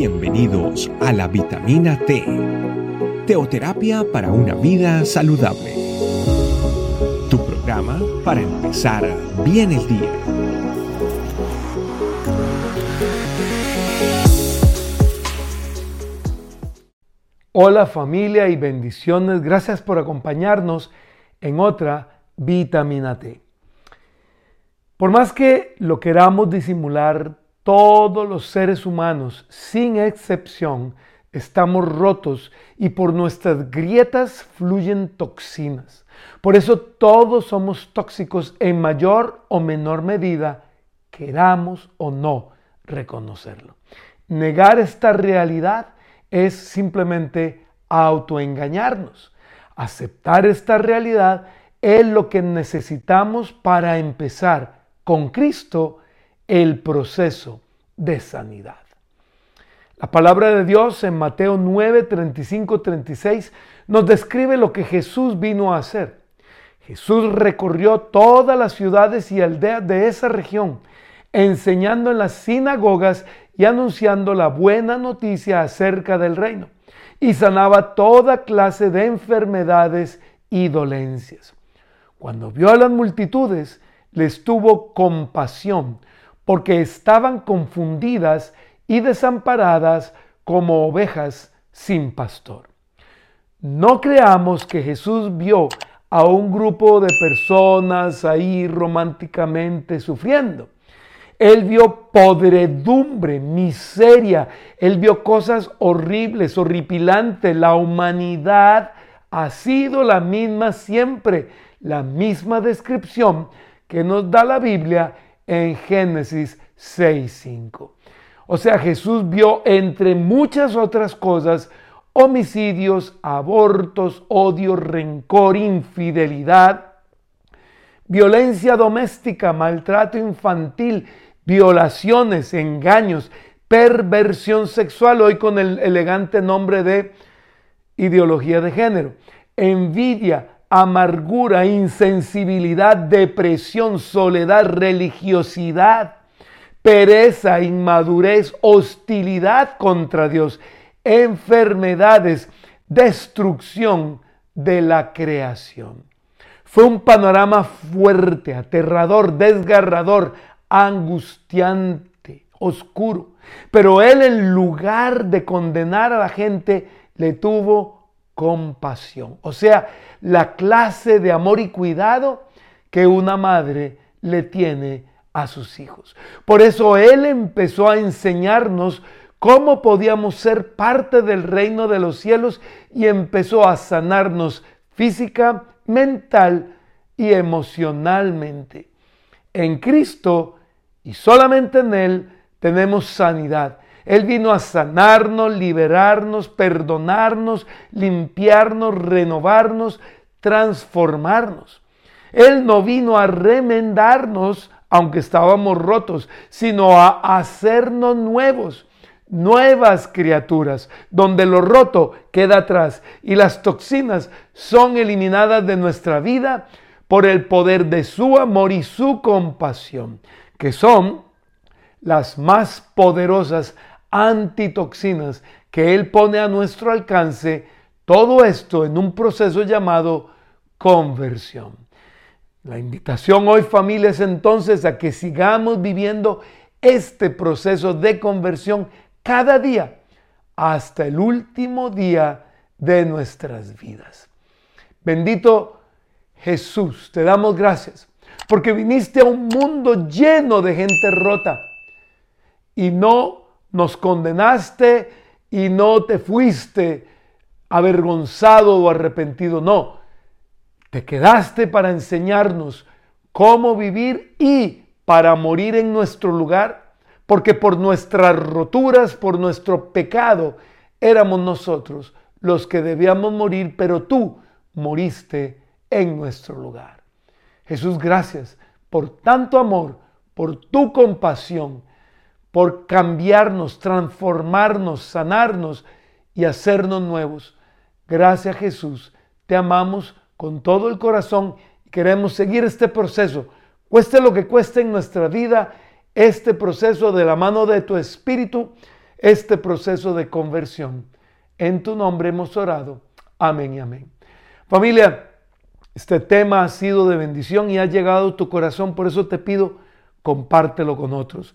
Bienvenidos a la vitamina T, teoterapia para una vida saludable. Tu programa para empezar bien el día. Hola familia y bendiciones, gracias por acompañarnos en otra vitamina T. Por más que lo queramos disimular, todos los seres humanos, sin excepción, estamos rotos y por nuestras grietas fluyen toxinas. Por eso todos somos tóxicos en mayor o menor medida, queramos o no reconocerlo. Negar esta realidad es simplemente autoengañarnos. Aceptar esta realidad es lo que necesitamos para empezar con Cristo el proceso de sanidad. La palabra de Dios en Mateo 9, 35, 36 nos describe lo que Jesús vino a hacer. Jesús recorrió todas las ciudades y aldeas de esa región, enseñando en las sinagogas y anunciando la buena noticia acerca del reino, y sanaba toda clase de enfermedades y dolencias. Cuando vio a las multitudes, les tuvo compasión porque estaban confundidas y desamparadas como ovejas sin pastor. No creamos que Jesús vio a un grupo de personas ahí románticamente sufriendo. Él vio podredumbre, miseria, él vio cosas horribles, horripilantes. La humanidad ha sido la misma siempre, la misma descripción que nos da la Biblia en Génesis 6.5. O sea, Jesús vio entre muchas otras cosas homicidios, abortos, odio, rencor, infidelidad, violencia doméstica, maltrato infantil, violaciones, engaños, perversión sexual, hoy con el elegante nombre de ideología de género, envidia, amargura, insensibilidad, depresión, soledad, religiosidad, pereza, inmadurez, hostilidad contra Dios, enfermedades, destrucción de la creación. Fue un panorama fuerte, aterrador, desgarrador, angustiante, oscuro. Pero él en lugar de condenar a la gente, le tuvo compasión. O sea, la clase de amor y cuidado que una madre le tiene a sus hijos. Por eso Él empezó a enseñarnos cómo podíamos ser parte del reino de los cielos y empezó a sanarnos física, mental y emocionalmente. En Cristo y solamente en Él tenemos sanidad. Él vino a sanarnos, liberarnos, perdonarnos, limpiarnos, renovarnos, transformarnos. Él no vino a remendarnos, aunque estábamos rotos, sino a hacernos nuevos, nuevas criaturas, donde lo roto queda atrás y las toxinas son eliminadas de nuestra vida por el poder de su amor y su compasión, que son las más poderosas antitoxinas que Él pone a nuestro alcance, todo esto en un proceso llamado conversión. La invitación hoy familia es entonces a que sigamos viviendo este proceso de conversión cada día hasta el último día de nuestras vidas. Bendito Jesús, te damos gracias porque viniste a un mundo lleno de gente rota y no nos condenaste y no te fuiste avergonzado o arrepentido, no. Te quedaste para enseñarnos cómo vivir y para morir en nuestro lugar, porque por nuestras roturas, por nuestro pecado, éramos nosotros los que debíamos morir, pero tú moriste en nuestro lugar. Jesús, gracias por tanto amor, por tu compasión por cambiarnos, transformarnos, sanarnos y hacernos nuevos. Gracias Jesús, te amamos con todo el corazón y queremos seguir este proceso, cueste lo que cueste en nuestra vida, este proceso de la mano de tu Espíritu, este proceso de conversión. En tu nombre hemos orado. Amén y amén. Familia, este tema ha sido de bendición y ha llegado a tu corazón, por eso te pido, compártelo con otros.